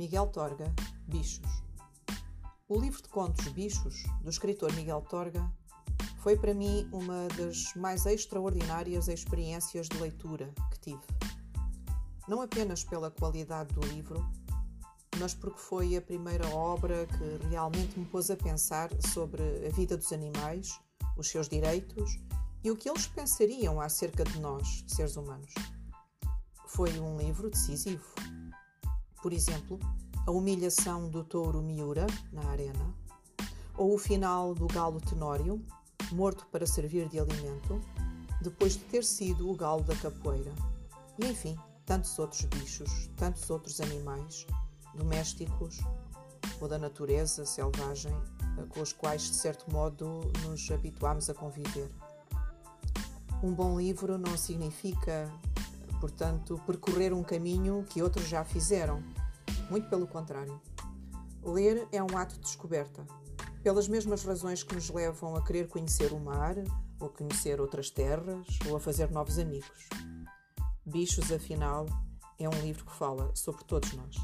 Miguel Torga, Bichos. O livro de contos Bichos, do escritor Miguel Torga, foi para mim uma das mais extraordinárias experiências de leitura que tive. Não apenas pela qualidade do livro, mas porque foi a primeira obra que realmente me pôs a pensar sobre a vida dos animais, os seus direitos e o que eles pensariam acerca de nós, seres humanos. Foi um livro decisivo. Por exemplo, a humilhação do touro Miura na arena, ou o final do galo Tenório, morto para servir de alimento, depois de ter sido o galo da capoeira. E enfim, tantos outros bichos, tantos outros animais, domésticos ou da natureza selvagem, com os quais, de certo modo, nos habituámos a conviver. Um bom livro não significa, portanto, percorrer um caminho que outros já fizeram. Muito pelo contrário. Ler é um ato de descoberta, pelas mesmas razões que nos levam a querer conhecer o mar, ou conhecer outras terras, ou a fazer novos amigos. Bichos, afinal, é um livro que fala sobre todos nós.